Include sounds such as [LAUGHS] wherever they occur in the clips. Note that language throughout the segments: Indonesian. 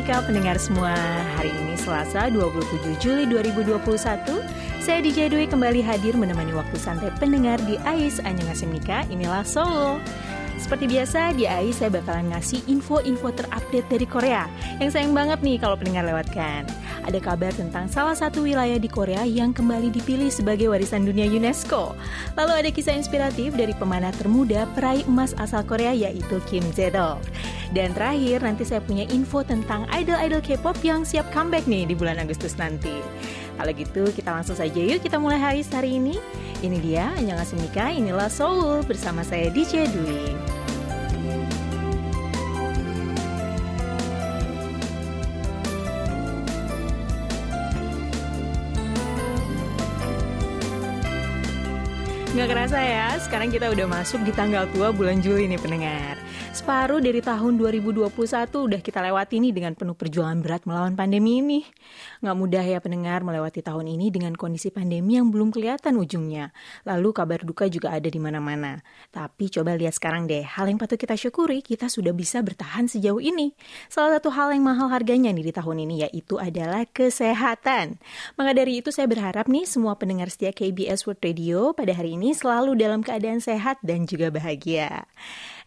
Annyeonghaseyo pendengar semua. Hari ini Selasa 27 Juli 2021, saya DJ Dwi kembali hadir menemani waktu santai pendengar di AIS Annyeonghaseyo Inilah Seoul. Seperti biasa di AIS saya bakalan ngasih info-info terupdate dari Korea Yang sayang banget nih kalau pendengar lewatkan Ada kabar tentang salah satu wilayah di Korea yang kembali dipilih sebagai warisan dunia UNESCO Lalu ada kisah inspiratif dari pemanah termuda peraih emas asal Korea yaitu Kim Jae-dok dan terakhir, nanti saya punya info tentang idol-idol K-pop yang siap comeback nih di bulan Agustus nanti. Kalau gitu, kita langsung saja yuk kita mulai hari hari ini. Ini dia, Annyeonghaseyo Mika, inilah Seoul bersama saya DJ Dwi. Nggak kerasa ya, sekarang kita udah masuk di tanggal tua bulan Juli nih pendengar. Separuh dari tahun 2021 udah kita lewati nih dengan penuh perjuangan berat melawan pandemi ini. Nggak mudah ya pendengar melewati tahun ini dengan kondisi pandemi yang belum kelihatan ujungnya. Lalu kabar duka juga ada di mana-mana. Tapi coba lihat sekarang deh, hal yang patut kita syukuri, kita sudah bisa bertahan sejauh ini. Salah satu hal yang mahal harganya nih di tahun ini yaitu adalah kesehatan. Maka dari itu saya berharap nih semua pendengar setia KBS World Radio pada hari ini selalu dalam keadaan sehat dan juga bahagia.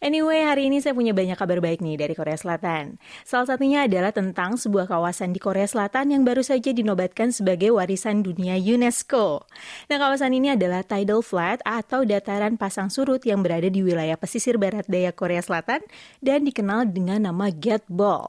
Anyway, hari ini saya punya banyak kabar baik nih dari Korea Selatan. Salah satunya adalah tentang sebuah kawasan di Korea Selatan yang baru saja dinobatkan sebagai warisan dunia UNESCO. Nah, kawasan ini adalah Tidal Flat atau dataran pasang surut yang berada di wilayah pesisir barat daya Korea Selatan dan dikenal dengan nama Ball.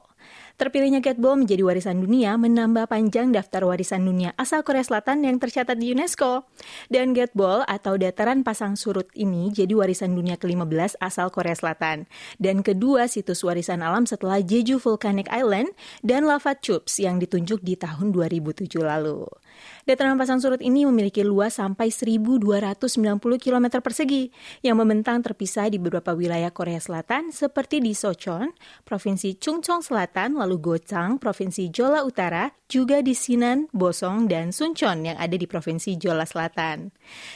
Terpilihnya Gatball menjadi warisan dunia menambah panjang daftar warisan dunia asal Korea Selatan yang tercatat di UNESCO. Dan Gatball atau dataran pasang surut ini jadi warisan dunia ke-15 asal Korea Selatan. Dan kedua situs warisan alam setelah Jeju Volcanic Island dan Lava Tubes yang ditunjuk di tahun 2007 lalu. Dataran pasang surut ini memiliki luas sampai 1.290 km persegi yang membentang terpisah di beberapa wilayah Korea Selatan seperti di Sochon, Provinsi Chungcheong Selatan, lalu Gochang, Provinsi Jola Utara, juga di Sinan, Bosong, dan Suncheon yang ada di Provinsi Jola Selatan.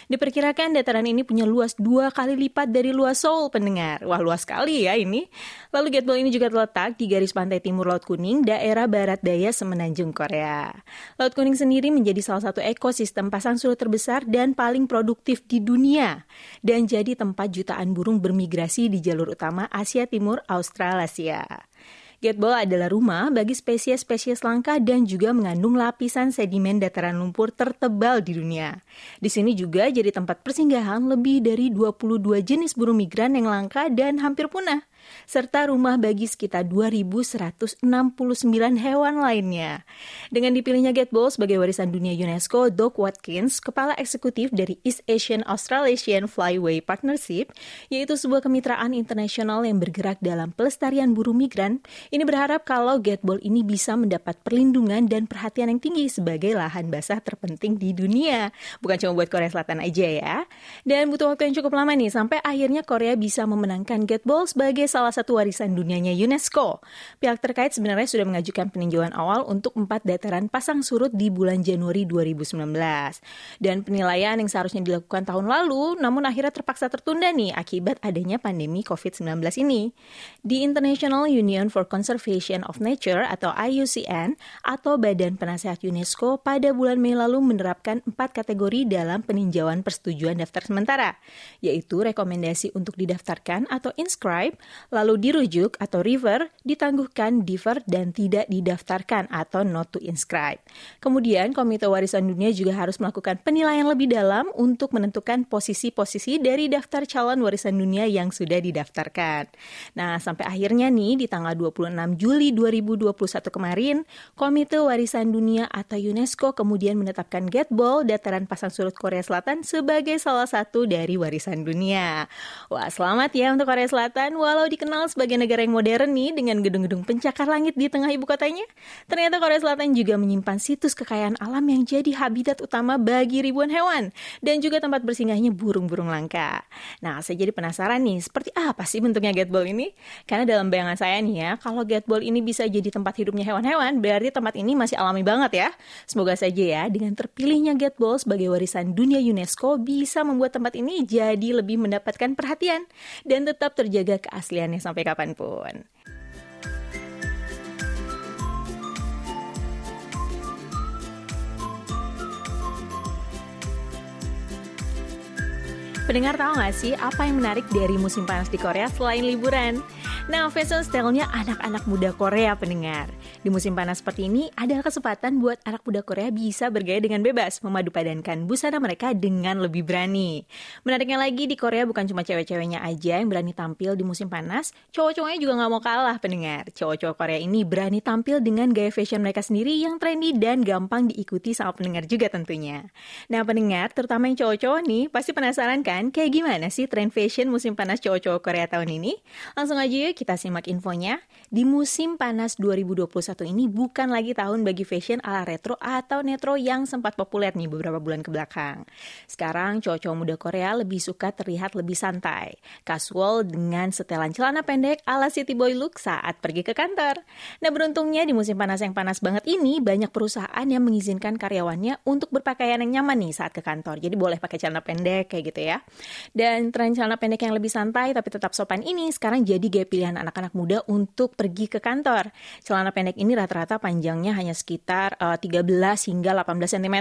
Diperkirakan dataran ini punya luas dua kali lipat dari luas Seoul pendengar. Wah luas sekali ya ini. Lalu Gatball ini juga terletak di garis pantai timur Laut Kuning, daerah barat daya Semenanjung Korea. Laut Kuning sendiri menjadi salah satu ekosistem pasang surut terbesar dan paling produktif di dunia. Dan jadi tempat jutaan burung bermigrasi di jalur utama Asia Timur Australasia. Gateball adalah rumah bagi spesies-spesies langka dan juga mengandung lapisan sedimen dataran lumpur tertebal di dunia. Di sini juga jadi tempat persinggahan lebih dari 22 jenis burung migran yang langka dan hampir punah serta rumah bagi sekitar 2.169 hewan lainnya. Dengan dipilihnya Gateball sebagai warisan dunia UNESCO, Doug Watkins, kepala eksekutif dari East Asian Australasian Flyway Partnership, yaitu sebuah kemitraan internasional yang bergerak dalam pelestarian burung migran, ini berharap kalau Gateball ini bisa mendapat perlindungan dan perhatian yang tinggi sebagai lahan basah terpenting di dunia. Bukan cuma buat Korea Selatan aja ya. Dan butuh waktu yang cukup lama nih sampai akhirnya Korea bisa memenangkan Gateball sebagai salah satu warisan dunianya UNESCO. Pihak terkait sebenarnya sudah mengajukan peninjauan awal untuk empat dataran pasang surut di bulan Januari 2019. Dan penilaian yang seharusnya dilakukan tahun lalu, namun akhirnya terpaksa tertunda nih akibat adanya pandemi COVID-19 ini. Di International Union for Conservation of Nature atau IUCN atau Badan Penasehat UNESCO pada bulan Mei lalu menerapkan empat kategori dalam peninjauan persetujuan daftar sementara, yaitu rekomendasi untuk didaftarkan atau inscribe, lalu dirujuk atau river, ditangguhkan diver dan tidak didaftarkan atau not to inscribe. Kemudian Komite Warisan Dunia juga harus melakukan penilaian lebih dalam untuk menentukan posisi-posisi dari daftar calon warisan dunia yang sudah didaftarkan. Nah, sampai akhirnya nih di tanggal 26 Juli 2021 kemarin, Komite Warisan Dunia atau UNESCO kemudian menetapkan Gateball, dataran pasang surut Korea Selatan sebagai salah satu dari warisan dunia. Wah, selamat ya untuk Korea Selatan. Walau dikenal sebagai negara yang modern nih dengan gedung-gedung pencakar langit di tengah ibu kotanya, ternyata Korea Selatan juga menyimpan situs kekayaan alam yang jadi habitat utama bagi ribuan hewan dan juga tempat bersinggahnya burung-burung langka. Nah, saya jadi penasaran nih, seperti apa sih bentuknya Gateball ini? Karena dalam bayangan saya nih ya, kalau Gateball ini bisa jadi tempat hidupnya hewan-hewan, berarti tempat ini masih alami banget ya. Semoga saja ya, dengan terpilihnya Gateball sebagai warisan dunia UNESCO bisa membuat tempat ini jadi lebih mendapatkan perhatian dan tetap terjaga kalian sampai kapan pun. Pendengar tahu nggak sih apa yang menarik dari musim panas di Korea selain liburan? Nah, fashion style-nya anak-anak muda Korea pendengar. Di musim panas seperti ini, ada kesempatan buat anak muda Korea bisa bergaya dengan bebas, memadu padankan busana mereka dengan lebih berani. Menariknya lagi, di Korea bukan cuma cewek-ceweknya aja yang berani tampil di musim panas, cowok-cowoknya juga nggak mau kalah pendengar. Cowok-cowok Korea ini berani tampil dengan gaya fashion mereka sendiri yang trendy dan gampang diikuti sama pendengar juga tentunya. Nah, pendengar, terutama yang cowok-cowok nih, pasti penasaran kan kan? Kayak gimana sih tren fashion musim panas cowok-cowok Korea tahun ini? Langsung aja kita simak infonya. Di musim panas 2021 ini bukan lagi tahun bagi fashion ala retro atau netro yang sempat populer nih beberapa bulan ke belakang. Sekarang cowok-cowok muda Korea lebih suka terlihat lebih santai, casual dengan setelan celana pendek ala city boy look saat pergi ke kantor. Nah beruntungnya di musim panas yang panas banget ini banyak perusahaan yang mengizinkan karyawannya untuk berpakaian yang nyaman nih saat ke kantor. Jadi boleh pakai celana pendek kayak gitu ya. Dan tren celana pendek yang lebih santai tapi tetap sopan ini sekarang jadi gaya pilihan anak-anak muda untuk pergi ke kantor. Celana pendek ini rata-rata panjangnya hanya sekitar uh, 13 hingga 18 cm.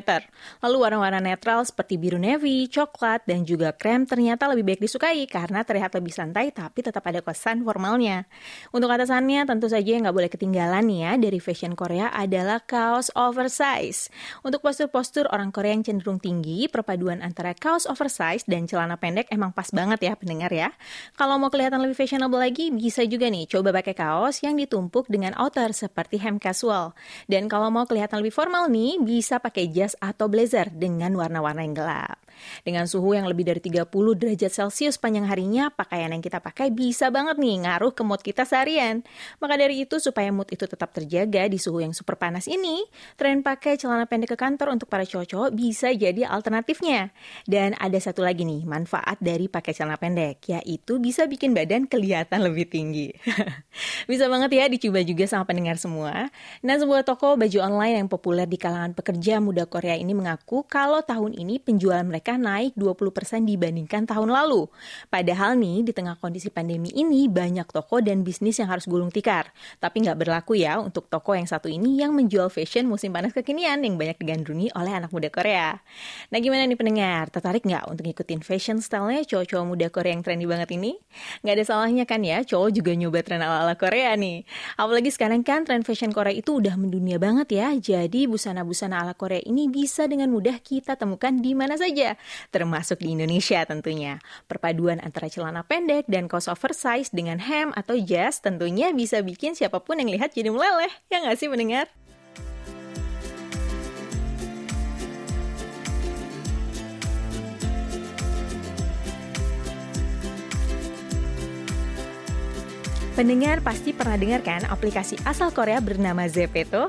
Lalu warna-warna netral seperti biru navy, coklat, dan juga krem ternyata lebih baik disukai karena terlihat lebih santai tapi tetap ada kesan formalnya. Untuk atasannya tentu saja yang nggak boleh ketinggalan ya dari fashion Korea adalah kaos oversize. Untuk postur-postur orang Korea yang cenderung tinggi, perpaduan antara kaos oversize dan celana pendek emang pas banget ya pendengar ya. Kalau mau kelihatan lebih fashionable lagi, bisa juga nih coba pakai kaos yang ditumpuk dengan outer seperti hem casual. Dan kalau mau kelihatan lebih formal nih, bisa pakai jas atau blazer dengan warna-warna yang gelap. Dengan suhu yang lebih dari 30 derajat Celcius panjang harinya, pakaian yang kita pakai bisa banget nih ngaruh ke mood kita seharian. Maka dari itu, supaya mood itu tetap terjaga di suhu yang super panas ini, tren pakai celana pendek ke kantor untuk para cowok-cowok bisa jadi alternatifnya. Dan ada satu lagi nih, manfaat dari pakai celana pendek, yaitu bisa bikin badan kelihatan lebih tinggi. [LAUGHS] bisa banget ya dicoba juga sama pendengar semua. Nah, sebuah toko baju online yang populer di kalangan pekerja muda Korea ini mengaku kalau tahun ini penjualan mereka mereka naik 20% dibandingkan tahun lalu. Padahal nih, di tengah kondisi pandemi ini, banyak toko dan bisnis yang harus gulung tikar. Tapi nggak berlaku ya untuk toko yang satu ini yang menjual fashion musim panas kekinian yang banyak digandrungi oleh anak muda Korea. Nah gimana nih pendengar, tertarik nggak untuk ngikutin fashion style-nya cowok-cowok muda Korea yang trendy banget ini? Nggak ada salahnya kan ya, cowok juga nyoba tren ala-ala Korea nih. Apalagi sekarang kan tren fashion Korea itu udah mendunia banget ya, jadi busana-busana ala Korea ini bisa dengan mudah kita temukan di mana saja termasuk di Indonesia tentunya. Perpaduan antara celana pendek dan kaos oversize dengan hem atau jas tentunya bisa bikin siapa pun yang lihat jadi meleleh. Ya nggak sih mendengar? Pendengar pasti pernah dengar kan aplikasi asal Korea bernama Zepeto?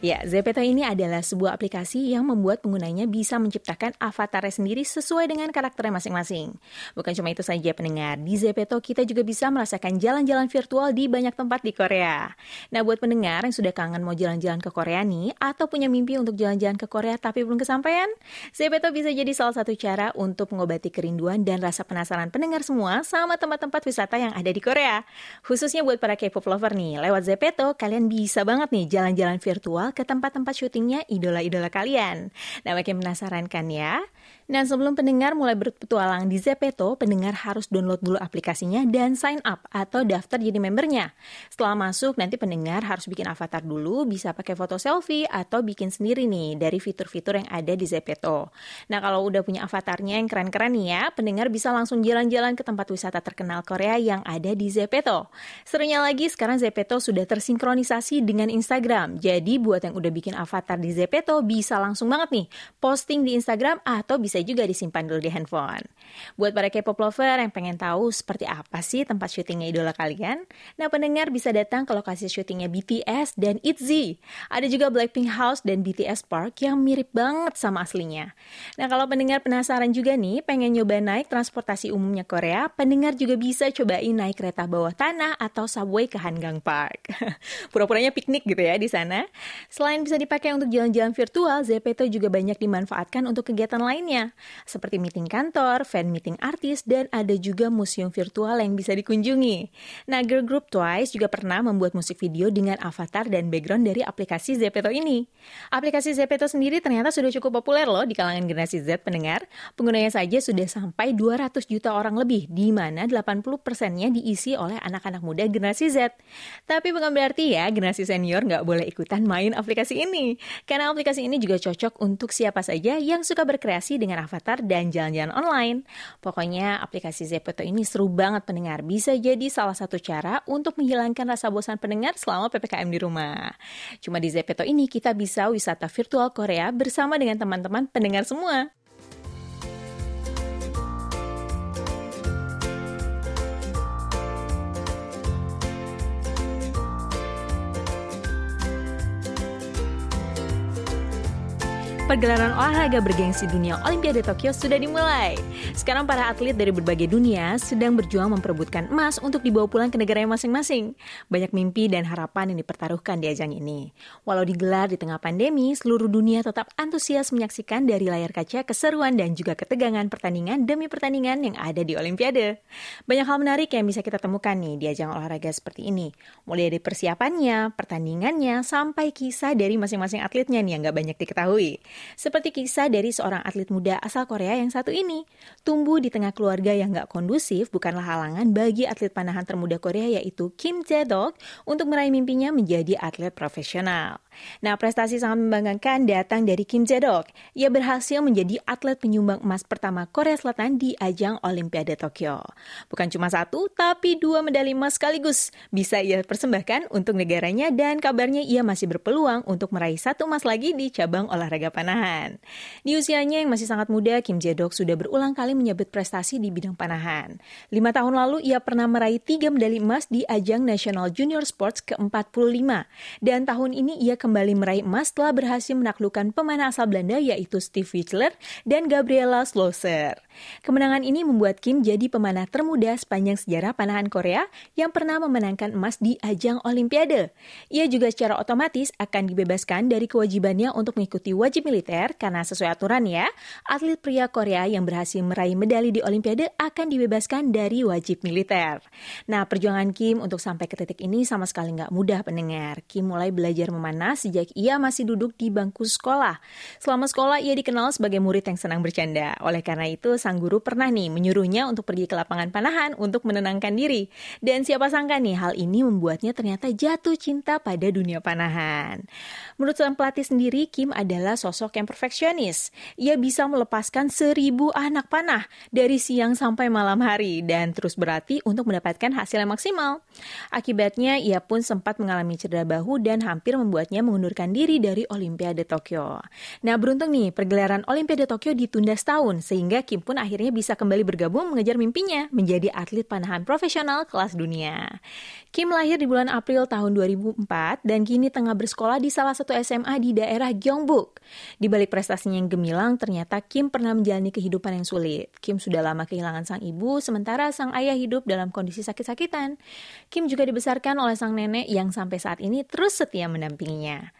Ya, Zepeto ini adalah sebuah aplikasi yang membuat penggunanya bisa menciptakan avatarnya sendiri sesuai dengan karakternya masing-masing. Bukan cuma itu saja pendengar, di Zepeto kita juga bisa merasakan jalan-jalan virtual di banyak tempat di Korea. Nah, buat pendengar yang sudah kangen mau jalan-jalan ke Korea nih, atau punya mimpi untuk jalan-jalan ke Korea tapi belum kesampaian, Zepeto bisa jadi salah satu cara untuk mengobati kerinduan dan rasa penasaran pendengar semua sama tempat-tempat wisata yang ada di Korea. Khusus Khususnya buat para K-pop lover nih, lewat Zepeto kalian bisa banget nih jalan-jalan virtual ke tempat-tempat syutingnya idola-idola kalian. Nah makin penasaran kan ya? Nah, sebelum pendengar mulai berpetualang di Zepeto, pendengar harus download dulu aplikasinya dan sign up atau daftar jadi membernya. Setelah masuk, nanti pendengar harus bikin avatar dulu, bisa pakai foto selfie atau bikin sendiri nih dari fitur-fitur yang ada di Zepeto. Nah, kalau udah punya avatarnya yang keren-keren nih ya, pendengar bisa langsung jalan-jalan ke tempat wisata terkenal Korea yang ada di Zepeto. Serunya lagi, sekarang Zepeto sudah tersinkronisasi dengan Instagram. Jadi, buat yang udah bikin avatar di Zepeto, bisa langsung banget nih posting di Instagram atau bisa bisa juga disimpan dulu di handphone. Buat para K-pop lover yang pengen tahu seperti apa sih tempat syutingnya idola kalian, nah pendengar bisa datang ke lokasi syutingnya BTS dan ITZY. Ada juga Blackpink House dan BTS Park yang mirip banget sama aslinya. Nah kalau pendengar penasaran juga nih, pengen nyoba naik transportasi umumnya Korea, pendengar juga bisa cobain naik kereta bawah tanah atau subway ke Hanggang Park. [LAUGHS] Pura-puranya piknik gitu ya di sana. Selain bisa dipakai untuk jalan-jalan virtual, Zepeto juga banyak dimanfaatkan untuk kegiatan lainnya seperti meeting kantor, fan meeting artis, dan ada juga museum virtual yang bisa dikunjungi. Nah, girl group Twice juga pernah membuat musik video dengan avatar dan background dari aplikasi Zepeto ini. Aplikasi Zepeto sendiri ternyata sudah cukup populer loh di kalangan generasi Z pendengar. Penggunanya saja sudah sampai 200 juta orang lebih, di mana 80 persennya diisi oleh anak-anak muda generasi Z. Tapi bukan berarti ya generasi senior nggak boleh ikutan main aplikasi ini. Karena aplikasi ini juga cocok untuk siapa saja yang suka berkreasi dengan avatar dan jalan-jalan online. Pokoknya aplikasi Zepeto ini seru banget pendengar. Bisa jadi salah satu cara untuk menghilangkan rasa bosan pendengar selama PPKM di rumah. Cuma di Zepeto ini kita bisa wisata virtual Korea bersama dengan teman-teman pendengar semua. Pergelaran olahraga bergengsi dunia Olimpiade Tokyo sudah dimulai. Sekarang para atlet dari berbagai dunia sedang berjuang memperebutkan emas untuk dibawa pulang ke negaranya masing-masing. Banyak mimpi dan harapan yang dipertaruhkan di ajang ini. Walau digelar di tengah pandemi, seluruh dunia tetap antusias menyaksikan dari layar kaca keseruan dan juga ketegangan pertandingan demi pertandingan yang ada di Olimpiade. Banyak hal menarik yang bisa kita temukan nih di ajang olahraga seperti ini. Mulai dari persiapannya, pertandingannya, sampai kisah dari masing-masing atletnya nih yang nggak banyak diketahui. Seperti kisah dari seorang atlet muda asal Korea yang satu ini. Tumbuh di tengah keluarga yang gak kondusif bukanlah halangan bagi atlet panahan termuda Korea yaitu Kim Jae-dok untuk meraih mimpinya menjadi atlet profesional. Nah, prestasi sangat membanggakan datang dari Kim Jae-dok. Ia berhasil menjadi atlet penyumbang emas pertama Korea Selatan di ajang Olimpiade Tokyo. Bukan cuma satu, tapi dua medali emas sekaligus bisa ia persembahkan untuk negaranya dan kabarnya ia masih berpeluang untuk meraih satu emas lagi di cabang olahraga panahan. Di usianya yang masih sangat muda, Kim Jae-dok sudah berulang kali menyebut prestasi di bidang panahan. Lima tahun lalu, ia pernah meraih tiga medali emas di ajang National Junior Sports ke-45. Dan tahun ini ia kembali meraih emas setelah berhasil menaklukkan pemana asal Belanda yaitu Steve Wichler dan Gabriela Schlosser. Kemenangan ini membuat Kim jadi pemanah termuda sepanjang sejarah panahan Korea yang pernah memenangkan emas di ajang Olimpiade. Ia juga secara otomatis akan dibebaskan dari kewajibannya untuk mengikuti wajib militer karena sesuai aturan ya, atlet pria Korea yang berhasil meraih medali di Olimpiade akan dibebaskan dari wajib militer. Nah, perjuangan Kim untuk sampai ke titik ini sama sekali nggak mudah pendengar. Kim mulai belajar memanah sejak ia masih duduk di bangku sekolah. Selama sekolah ia dikenal sebagai murid yang senang bercanda. Oleh karena itu, sang guru pernah nih menyuruhnya untuk pergi ke lapangan panahan untuk menenangkan diri. Dan siapa sangka nih hal ini membuatnya ternyata jatuh cinta pada dunia panahan. Menurut sang pelatih sendiri, Kim adalah sosok yang perfeksionis. Ia bisa melepaskan seribu anak panah dari siang sampai malam hari dan terus berlatih untuk mendapatkan hasil yang maksimal. Akibatnya, ia pun sempat mengalami cedera bahu dan hampir membuatnya mengundurkan diri dari Olimpiade Tokyo. Nah, beruntung nih, pergelaran Olimpiade Tokyo ditunda setahun, sehingga Kim pun akhirnya bisa kembali bergabung mengejar mimpinya menjadi atlet panahan profesional kelas dunia. Kim lahir di bulan April tahun 2004 dan kini tengah bersekolah di salah satu SMA di daerah Gyeongbuk. Di balik prestasinya yang gemilang, ternyata Kim pernah menjalani kehidupan yang sulit. Kim sudah lama kehilangan sang ibu, sementara sang ayah hidup dalam kondisi sakit-sakitan. Kim juga dibesarkan oleh sang nenek yang sampai saat ini terus setia mendampinginya.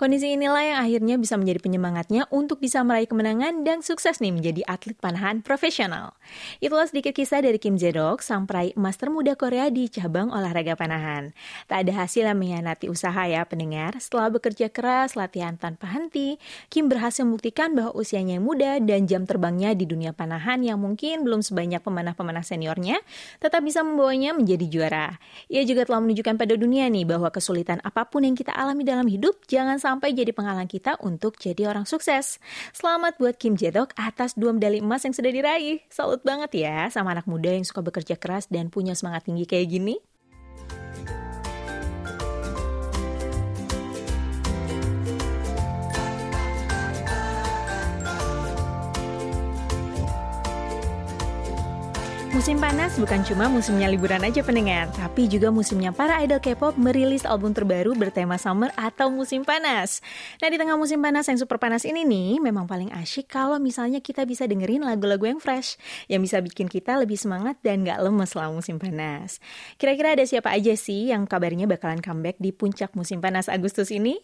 Kondisi inilah yang akhirnya bisa menjadi penyemangatnya untuk bisa meraih kemenangan dan sukses nih menjadi atlet panahan profesional. Itulah sedikit kisah dari Kim Jae-dok, sang peraih emas termuda Korea di cabang olahraga panahan. Tak ada hasil yang mengkhianati usaha ya pendengar. Setelah bekerja keras, latihan tanpa henti, Kim berhasil membuktikan bahwa usianya yang muda dan jam terbangnya di dunia panahan yang mungkin belum sebanyak pemanah-pemanah seniornya, tetap bisa membawanya menjadi juara. Ia juga telah menunjukkan pada dunia nih bahwa kesulitan apa pun yang kita alami dalam hidup, jangan sampai sampai jadi penghalang kita untuk jadi orang sukses. Selamat buat Kim Jae-dok atas dua medali emas yang sudah diraih. Salut banget ya sama anak muda yang suka bekerja keras dan punya semangat tinggi kayak gini. Musim panas bukan cuma musimnya liburan aja pendengar, tapi juga musimnya para idol K-pop merilis album terbaru bertema summer atau musim panas. Nah di tengah musim panas yang super panas ini nih, memang paling asyik kalau misalnya kita bisa dengerin lagu-lagu yang fresh, yang bisa bikin kita lebih semangat dan gak lemes selama musim panas. Kira-kira ada siapa aja sih yang kabarnya bakalan comeback di puncak musim panas Agustus ini?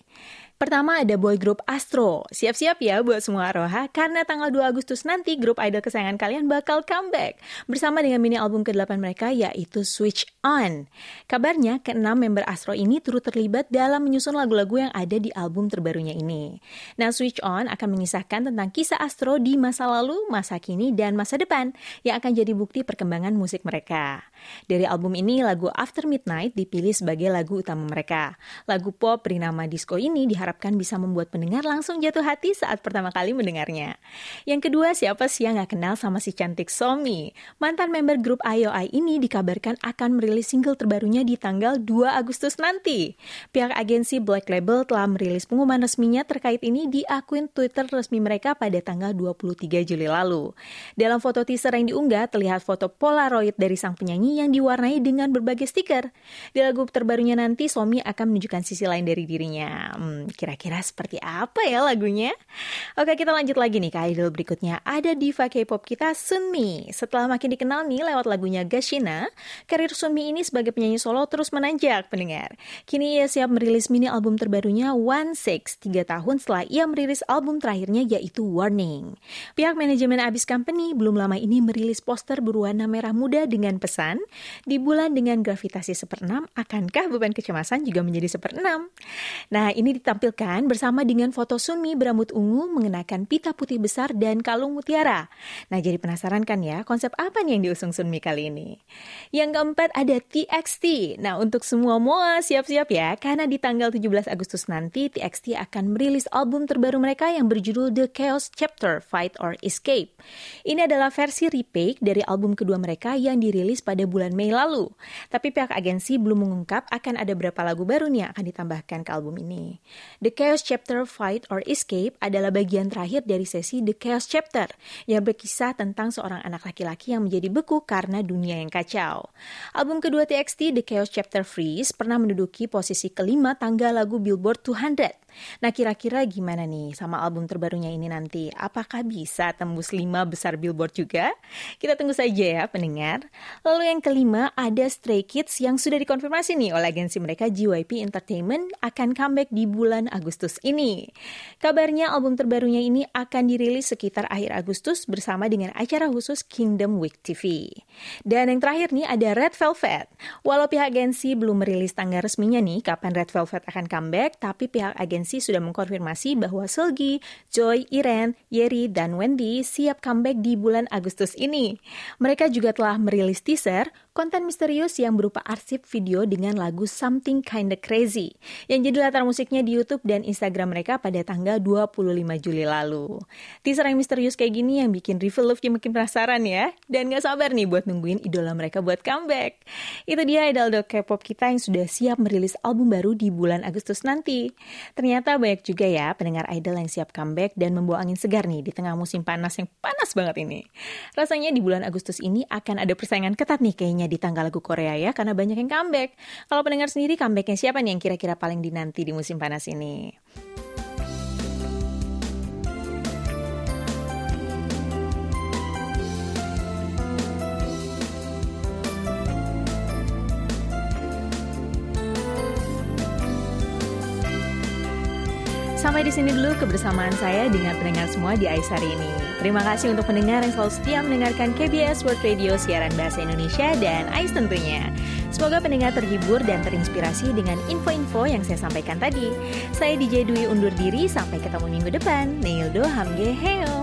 Pertama ada boy group Astro. Siap-siap ya buat semua Aroha, karena tanggal 2 Agustus nanti grup idol kesayangan kalian bakal comeback. Bersama dengan mini album ke-8 mereka yaitu Switch On. Kabarnya keenam member Astro ini turut terlibat dalam menyusun lagu-lagu yang ada di album terbarunya ini. Nah Switch On akan mengisahkan tentang kisah Astro di masa lalu, masa kini, dan masa depan yang akan jadi bukti perkembangan musik mereka. Dari album ini, lagu After Midnight dipilih sebagai lagu utama mereka. Lagu pop bernama Disco ini diharapkan bisa membuat pendengar langsung jatuh hati saat pertama kali mendengarnya. Yang kedua, siapa sih yang gak kenal sama si cantik Somi? Mantan member grup IOI ini dikabarkan akan merilis single terbarunya di tanggal 2 Agustus nanti. Pihak agensi Black Label telah merilis pengumuman resminya terkait ini di akun Twitter resmi mereka pada tanggal 23 Juli lalu. Dalam foto teaser yang diunggah, terlihat foto Polaroid dari sang penyanyi yang diwarnai dengan berbagai stiker. Di lagu terbarunya nanti, Somi akan menunjukkan sisi lain dari dirinya. Hmm, Kira-kira seperti apa ya lagunya? Oke, kita lanjut lagi nih ke idol berikutnya. Ada diva K-pop kita Sunmi. Setelah makin dikenal nih lewat lagunya Gashina, karir Sunmi ini sebagai penyanyi solo terus menanjak pendengar. Kini ia siap merilis mini album terbarunya One Six, tiga tahun setelah ia merilis album terakhirnya yaitu Warning. Pihak manajemen Abis Company belum lama ini merilis poster berwarna merah muda dengan pesan, di bulan dengan gravitasi seperenam, akankah beban kecemasan juga menjadi seperenam? Nah, ini ditampilkan ditampilkan bersama dengan foto Sunmi berambut ungu mengenakan pita putih besar dan kalung mutiara. Nah, jadi penasaran kan ya konsep apa nih yang diusung Sunmi kali ini? Yang keempat ada TXT. Nah, untuk semua MOA siap-siap ya, karena di tanggal 17 Agustus nanti TXT akan merilis album terbaru mereka yang berjudul The Chaos Chapter Fight or Escape. Ini adalah versi remake dari album kedua mereka yang dirilis pada bulan Mei lalu. Tapi pihak agensi belum mengungkap akan ada berapa lagu baru nih yang akan ditambahkan ke album ini. The Chaos Chapter Fight or Escape adalah bagian terakhir dari sesi The Chaos Chapter yang berkisah tentang seorang anak laki-laki yang menjadi beku karena dunia yang kacau. Album kedua TXT The Chaos Chapter Freeze pernah menduduki posisi kelima tangga lagu Billboard 200 Nah kira-kira gimana nih sama album terbarunya ini nanti? Apakah bisa tembus lima besar billboard juga? Kita tunggu saja ya pendengar. Lalu yang kelima ada Stray Kids yang sudah dikonfirmasi nih oleh agensi mereka JYP Entertainment akan comeback di bulan Agustus ini. Kabarnya album terbarunya ini akan dirilis sekitar akhir Agustus bersama dengan acara khusus Kingdom Week TV. Dan yang terakhir nih ada Red Velvet. Walau pihak agensi belum merilis tanggal resminya nih kapan Red Velvet akan comeback, tapi pihak agensi sudah mengkonfirmasi bahwa Selgi, Joy, Iren, Yeri, dan Wendy siap comeback di bulan Agustus ini. Mereka juga telah merilis teaser konten misterius yang berupa arsip video dengan lagu Something Kinda Crazy yang jadi latar musiknya di YouTube dan Instagram mereka pada tanggal 25 Juli lalu. Teaser yang misterius kayak gini yang bikin Rival Love makin penasaran ya dan gak sabar nih buat nungguin idola mereka buat comeback. Itu dia idol K-pop kita yang sudah siap merilis album baru di bulan Agustus nanti. Ternyata banyak juga ya pendengar idol yang siap comeback dan membawa angin segar nih di tengah musim panas yang panas banget ini. Rasanya di bulan Agustus ini akan ada persaingan ketat nih kayaknya di tanggal lagu Korea ya karena banyak yang comeback. Kalau pendengar sendiri comebacknya siapa nih yang kira-kira paling dinanti di musim panas ini? Di sini dulu kebersamaan saya dengan pendengar semua di Aisari ini. Terima kasih untuk pendengar yang selalu setia mendengarkan KBS World Radio siaran bahasa Indonesia dan Ais tentunya. Semoga pendengar terhibur dan terinspirasi dengan info-info yang saya sampaikan tadi. Saya DJ Dwi undur diri, sampai ketemu minggu depan. Neildo Hamge Heo.